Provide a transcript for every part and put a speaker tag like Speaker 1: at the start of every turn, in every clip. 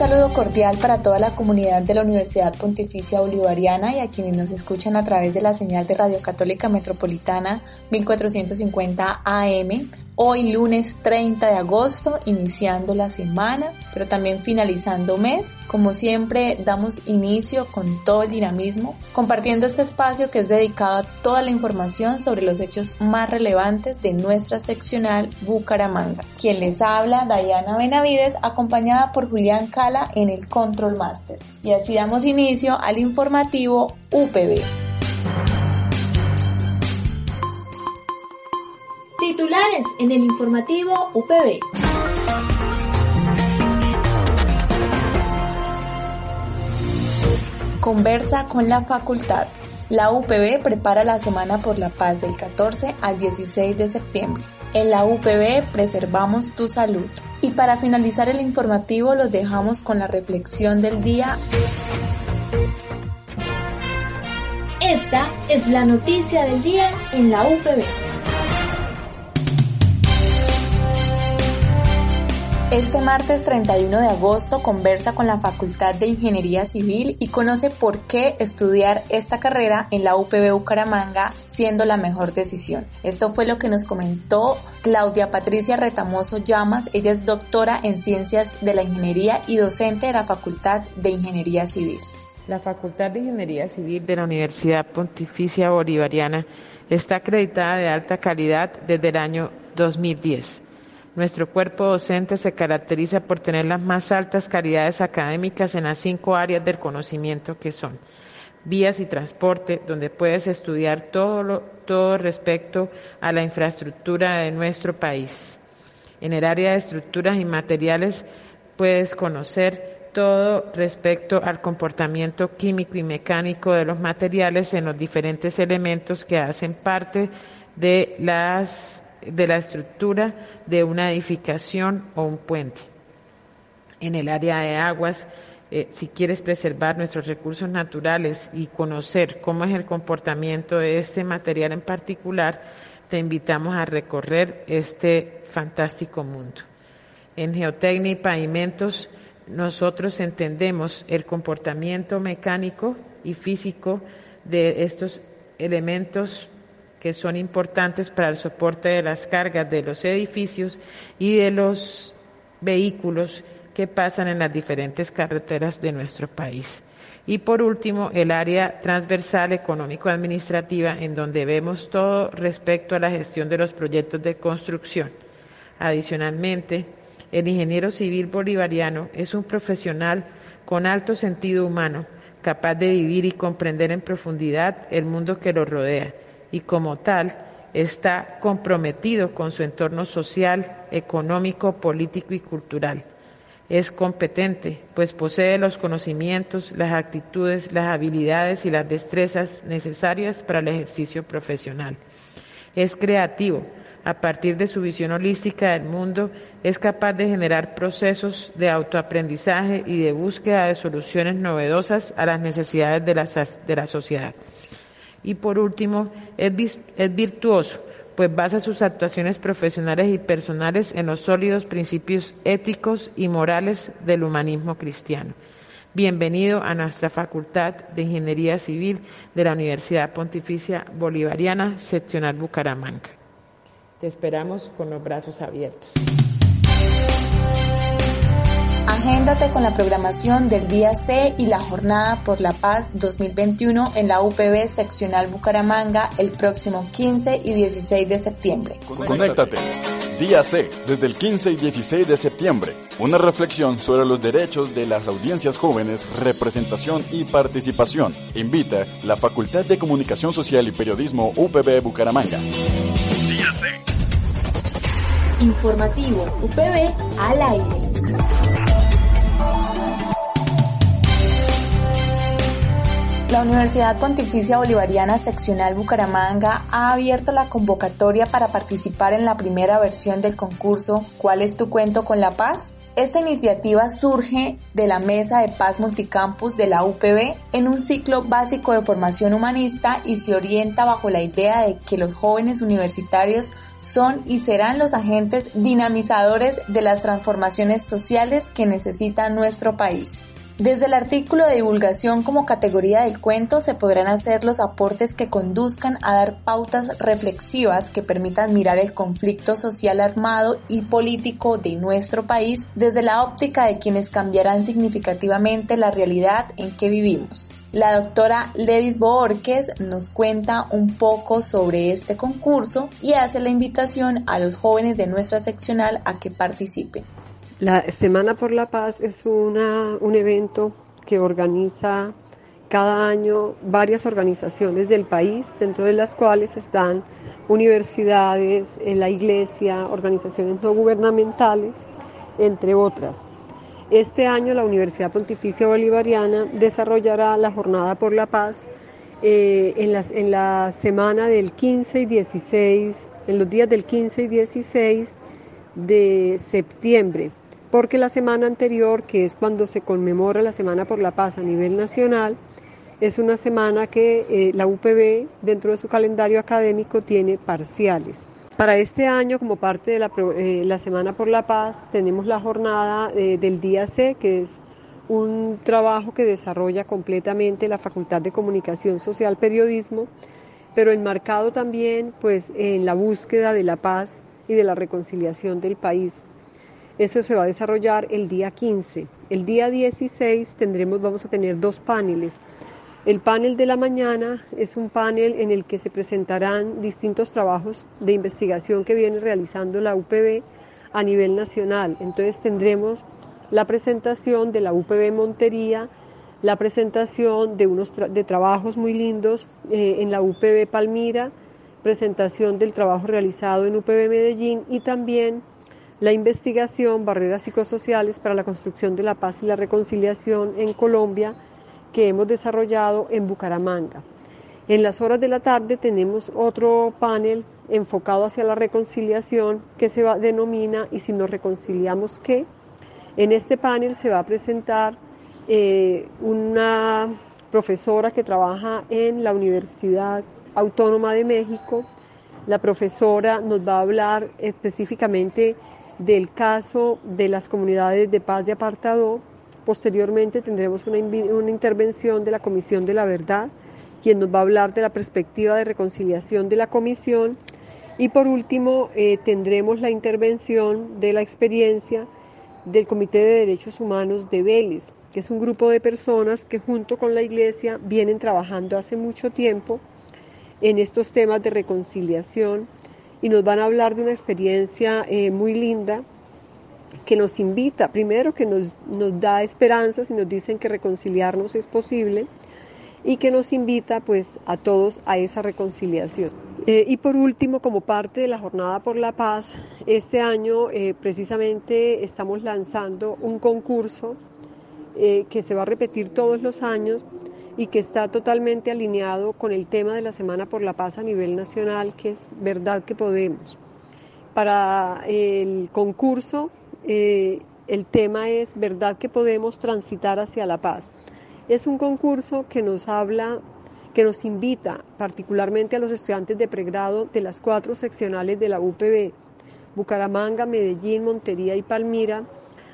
Speaker 1: Saludo cordial para toda la comunidad de la Universidad Pontificia Bolivariana y a quienes nos escuchan a través de la señal de Radio Católica Metropolitana 1450 AM Hoy lunes 30 de agosto, iniciando la semana, pero también finalizando mes. Como siempre, damos inicio con todo el dinamismo, compartiendo este espacio que es dedicado a toda la información sobre los hechos más relevantes de nuestra seccional Bucaramanga. Quien les habla, Dayana Benavides, acompañada por Julián Cala en el Control Master. Y así damos inicio al informativo UPB.
Speaker 2: En el informativo UPB.
Speaker 1: Conversa con la facultad. La UPB prepara la Semana por la Paz del 14 al 16 de septiembre. En la UPB preservamos tu salud. Y para finalizar el informativo los dejamos con la reflexión del día.
Speaker 2: Esta es la noticia del día en la UPB.
Speaker 1: Este martes 31 de agosto conversa con la Facultad de Ingeniería Civil y conoce por qué estudiar esta carrera en la UPB Bucaramanga siendo la mejor decisión. Esto fue lo que nos comentó Claudia Patricia Retamoso Llamas. Ella es doctora en Ciencias de la Ingeniería y docente de la Facultad de Ingeniería Civil.
Speaker 3: La Facultad de Ingeniería Civil de la Universidad Pontificia Bolivariana está acreditada de alta calidad desde el año 2010 nuestro cuerpo docente se caracteriza por tener las más altas calidades académicas en las cinco áreas del conocimiento que son vías y transporte, donde puedes estudiar todo, todo respecto a la infraestructura de nuestro país. En el área de estructuras y materiales puedes conocer todo respecto al comportamiento químico y mecánico de los materiales en los diferentes elementos que hacen parte de las de la estructura de una edificación o un puente. En el área de aguas, eh, si quieres preservar nuestros recursos naturales y conocer cómo es el comportamiento de este material en particular, te invitamos a recorrer este fantástico mundo. En geotecnia y pavimentos, nosotros entendemos el comportamiento mecánico y físico de estos elementos que son importantes para el soporte de las cargas de los edificios y de los vehículos que pasan en las diferentes carreteras de nuestro país. Y por último, el área transversal económico-administrativa, en donde vemos todo respecto a la gestión de los proyectos de construcción. Adicionalmente, el ingeniero civil bolivariano es un profesional con alto sentido humano, capaz de vivir y comprender en profundidad el mundo que lo rodea y como tal está comprometido con su entorno social, económico, político y cultural. Es competente, pues posee los conocimientos, las actitudes, las habilidades y las destrezas necesarias para el ejercicio profesional. Es creativo, a partir de su visión holística del mundo, es capaz de generar procesos de autoaprendizaje y de búsqueda de soluciones novedosas a las necesidades de la, de la sociedad. Y por último, es, es virtuoso, pues basa sus actuaciones profesionales y personales en los sólidos principios éticos y morales del humanismo cristiano. Bienvenido a nuestra Facultad de Ingeniería Civil de la Universidad Pontificia Bolivariana, seccional Bucaramanga. Te esperamos con los brazos abiertos.
Speaker 1: Agéndate con la programación del día C y la Jornada por la Paz 2021 en la UPB Seccional Bucaramanga el próximo 15 y 16 de septiembre.
Speaker 4: Conéctate. Día C, desde el 15 y 16 de septiembre. Una reflexión sobre los derechos de las audiencias jóvenes, representación y participación. Invita la Facultad de Comunicación Social y Periodismo UPB Bucaramanga. Día C.
Speaker 2: Informativo UPB al aire.
Speaker 1: La Universidad Pontificia Bolivariana Seccional Bucaramanga ha abierto la convocatoria para participar en la primera versión del concurso ¿Cuál es tu cuento con la paz? Esta iniciativa surge de la Mesa de Paz Multicampus de la UPB en un ciclo básico de formación humanista y se orienta bajo la idea de que los jóvenes universitarios son y serán los agentes dinamizadores de las transformaciones sociales que necesita nuestro país. Desde el artículo de divulgación como categoría del cuento se podrán hacer los aportes que conduzcan a dar pautas reflexivas que permitan mirar el conflicto social armado y político de nuestro país desde la óptica de quienes cambiarán significativamente la realidad en que vivimos. La doctora Ledis Borges nos cuenta un poco sobre este concurso y hace la invitación a los jóvenes de nuestra seccional a que participen.
Speaker 5: La Semana por la Paz es una, un evento que organiza cada año varias organizaciones del país, dentro de las cuales están universidades, eh, la iglesia, organizaciones no gubernamentales, entre otras. Este año la Universidad Pontificia Bolivariana desarrollará la Jornada por la Paz eh, en, en la semana del 15 y 16, en los días del 15 y 16 de septiembre porque la semana anterior, que es cuando se conmemora la Semana por la Paz a nivel nacional, es una semana que eh, la UPB dentro de su calendario académico tiene parciales. Para este año, como parte de la, eh, Semana por la Paz, tenemos la jornada eh, del día C, que es un trabajo que desarrolla completamente la Facultad de Comunicación Social Periodismo, pero enmarcado también pues, en la búsqueda de la paz y de la reconciliación del país. Eso se va a desarrollar el día 15. El día 16 tendremos, vamos a tener dos paneles. El panel de la mañana es un panel en el que se presentarán distintos trabajos de investigación que viene realizando la UPB a nivel nacional. Entonces tendremos la presentación de la UPB Montería, la presentación de unos de trabajos muy lindos eh, en la UPB Palmira, presentación del trabajo realizado en UPB Medellín y también la investigación, barreras psicosociales para la construcción de la paz y la reconciliación en Colombia que hemos desarrollado en Bucaramanga. En las horas de la tarde tenemos otro panel enfocado hacia la reconciliación que se denomina ¿Y si nos reconciliamos qué? En este panel se va a presentar eh, una profesora que trabaja en la Universidad Autónoma de México. La profesora nos va a hablar específicamente del caso de las comunidades de paz de apartado. Posteriormente tendremos una, intervención de la Comisión de la Verdad, quien nos va a hablar de la perspectiva de reconciliación de la Comisión. Y por último, eh, tendremos la intervención de la experiencia del Comité de Derechos Humanos de Vélez, que es un grupo de personas que junto con la Iglesia vienen trabajando hace mucho tiempo en estos temas de reconciliación y nos van a hablar de una experiencia eh, muy linda que nos invita, primero que nos, nos, da esperanzas y nos dicen que reconciliarnos es posible y que nos invita pues a todos a esa reconciliación. Eh, y por último, como parte de la Jornada por la Paz, este año eh, precisamente estamos lanzando un concurso que se va a repetir todos los años y que está totalmente alineado con el tema de la Semana por la Paz a nivel nacional, que es verdad que podemos. Para el concurso, eh, el tema es verdad que podemos transitar hacia la paz. Es un concurso que nos habla, que nos invita particularmente a los estudiantes de pregrado de las cuatro seccionales de la UPB, Bucaramanga, Medellín, Montería y Palmira,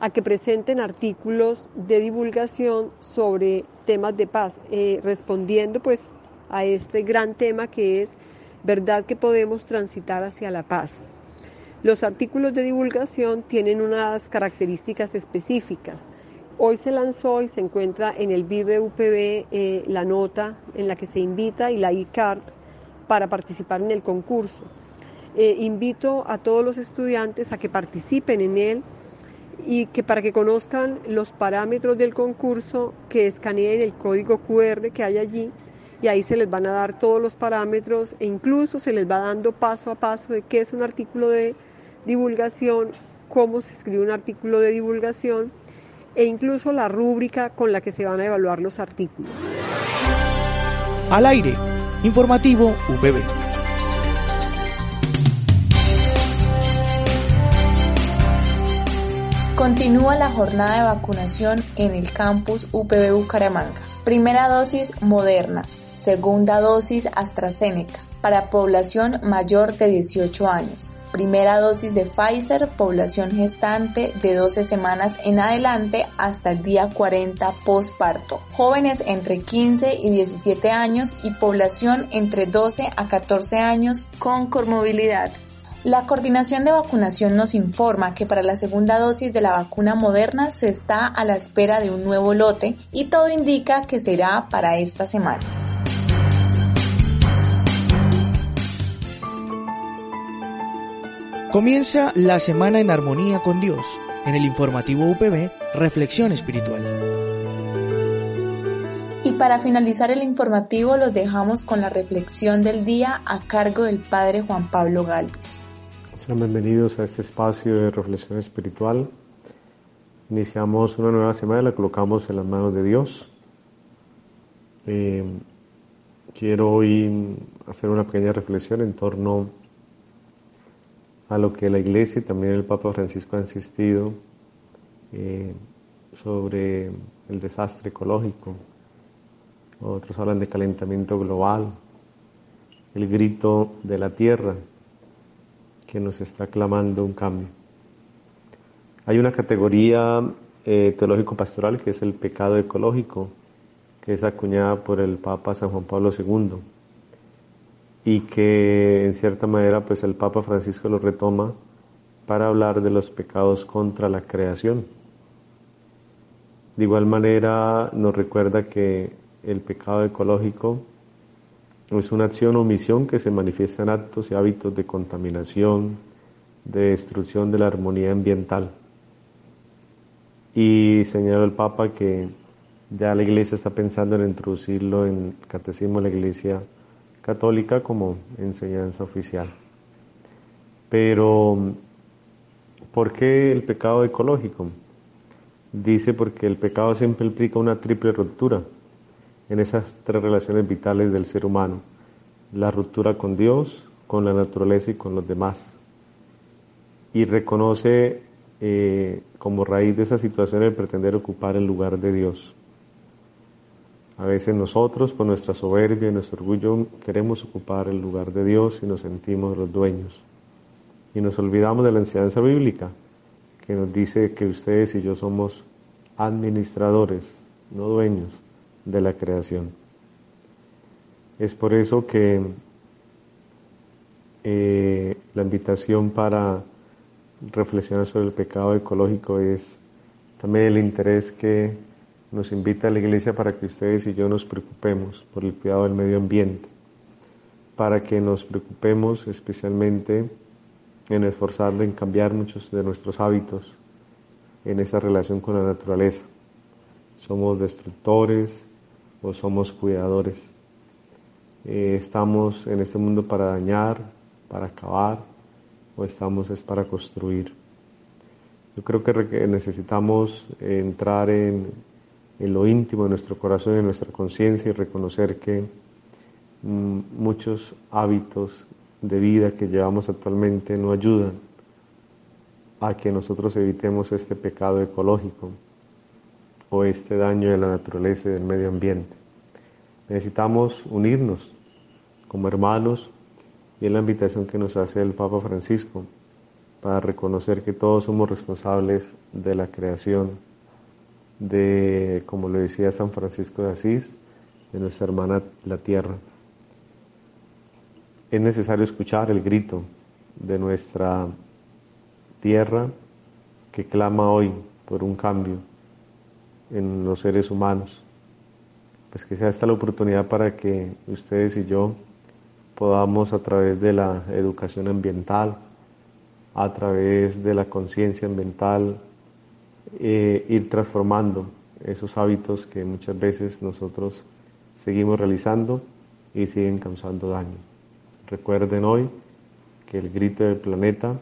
Speaker 5: a que presenten artículos de divulgación sobre temas de paz, eh, respondiendo pues a este gran tema que es verdad que podemos transitar hacia la paz. Los artículos de divulgación tienen unas características específicas. Hoy se lanzó y se encuentra en el Vive eh, la nota en la que se invita y la e-card para participar en el concurso. Eh, invito a todos los estudiantes a que participen en él y que para que conozcan los parámetros del concurso, que escaneen el código QR que hay allí y ahí se les van a dar todos los parámetros e incluso se les va dando paso a paso de qué es un artículo de divulgación, cómo se escribe un artículo de divulgación e incluso la rúbrica con la que se van a evaluar los artículos.
Speaker 6: Al aire, informativo UPB.
Speaker 1: Continúa la jornada de vacunación en el campus UPB Bucaramanga. Primera dosis Moderna, segunda dosis AstraZeneca para población mayor de 18 años. Primera dosis de Pfizer, población gestante de 12 semanas en adelante hasta el día 40 postparto. Jóvenes entre 15 y 17 años y población entre 12 a 14 años con comorbilidad. La coordinación de vacunación nos informa que para la segunda dosis de la vacuna moderna se está a la espera de un nuevo lote y todo indica que será para esta semana.
Speaker 6: Comienza la semana en armonía con Dios. En el informativo UPB, Reflexión Espiritual.
Speaker 1: Y para finalizar el informativo los dejamos con la reflexión del día a cargo del Padre Juan Pablo Galvis.
Speaker 7: Sean bienvenidos a este espacio de reflexión espiritual. Iniciamos una nueva semana, la colocamos en las manos de Dios. Eh, quiero hoy hacer una pequeña reflexión en torno a lo que la Iglesia y también el Papa Francisco ha insistido eh, sobre el desastre ecológico. Otros hablan de calentamiento global, el grito de la tierra que nos está clamando un cambio. Hay una categoría eh, teológico-pastoral que es el pecado ecológico, que es acuñada por el Papa San Juan Pablo II y que en cierta manera pues el Papa Francisco lo retoma para hablar de los pecados contra la creación. De igual manera nos recuerda que el pecado ecológico es una acción o omisión que se manifiesta en actos y hábitos de contaminación, de destrucción de la armonía ambiental. Y señaló el Papa que ya la Iglesia está pensando en introducirlo en el Catecismo de la Iglesia católica como enseñanza oficial. Pero, ¿por qué el pecado ecológico? Dice porque el pecado siempre implica una triple ruptura en esas tres relaciones vitales del ser humano. La ruptura con Dios, con la naturaleza y con los demás. Y reconoce eh, como raíz de esa situación el pretender ocupar el lugar de Dios. A veces nosotros, por nuestra soberbia y nuestro orgullo, queremos ocupar el lugar de Dios y nos sentimos los dueños. Y nos olvidamos de la enseñanza bíblica, que nos dice que ustedes y yo somos administradores, no dueños de la creación. Es por eso que eh, la invitación para reflexionar sobre el pecado ecológico es también el interés que nos invita a la iglesia para que ustedes y yo nos preocupemos por el cuidado del medio ambiente, para que nos preocupemos especialmente en esforzarnos en cambiar muchos de nuestros hábitos en esa relación con la naturaleza. Somos destructores o somos cuidadores. Eh, estamos en este mundo para dañar, para acabar o estamos es para construir. Yo creo que necesitamos entrar en, en lo íntimo de nuestro corazón y en nuestra conciencia y reconocer que mm, muchos hábitos de vida que llevamos actualmente no ayudan a que nosotros evitemos este pecado ecológico o este daño de la naturaleza y del medio ambiente. Necesitamos unirnos como hermanos y es la invitación que nos hace el Papa Francisco para reconocer que todos somos responsables de la creación de, como lo decía San Francisco de Asís, de nuestra hermana la tierra. Es necesario escuchar el grito de nuestra tierra que clama hoy por un cambio en los seres humanos. Pues que sea esta la oportunidad para que ustedes y yo podamos a través de la educación ambiental, a través de la conciencia ambiental, eh, ir transformando esos hábitos que muchas veces nosotros seguimos realizando y siguen causando daño. Recuerden hoy que el grito del planeta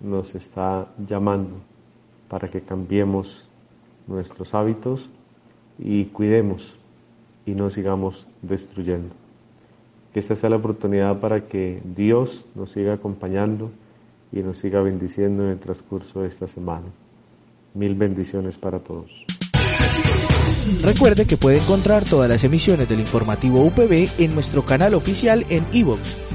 Speaker 7: nos está llamando para que cambiemos nuestros hábitos y cuidemos y no sigamos destruyendo. Que esta sea la oportunidad para que Dios nos siga acompañando y nos siga bendiciendo en el transcurso de esta semana. Mil bendiciones para todos.
Speaker 6: Recuerde que puede encontrar todas las emisiones del informativo UPB en nuestro canal oficial en iVoox,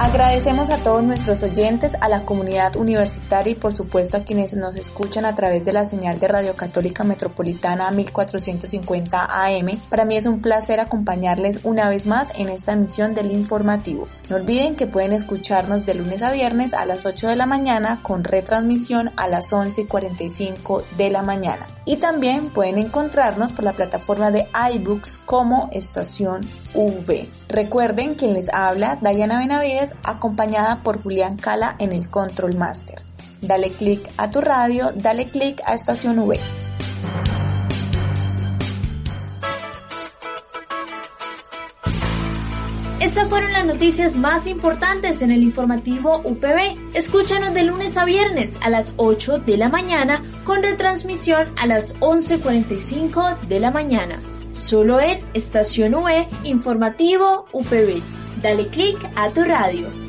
Speaker 1: Agradecemos a todos nuestros oyentes, a la comunidad universitaria y por supuesto a quienes nos escuchan a través de la señal de Radio Católica Metropolitana 1450 AM. Para mí es un placer acompañarles una vez más en esta emisión del informativo. No olviden que pueden escucharnos de lunes a viernes a las 8 de la mañana con retransmisión a las 11 y 45 de la mañana. Y también pueden encontrarnos por la plataforma de iBooks como Estación V. Recuerden quien les habla, Dayana Benavides, acompañada por Julián Cala en el Control Master. Dale click a tu radio, dale click a Estación V.
Speaker 2: Estas fueron las noticias más importantes en el informativo UPB. Escúchanos de lunes a viernes a las 8 de la mañana con retransmisión a las 11.45 de la mañana. Solo en Estación UE Informativo UPB. Dale click a tu radio.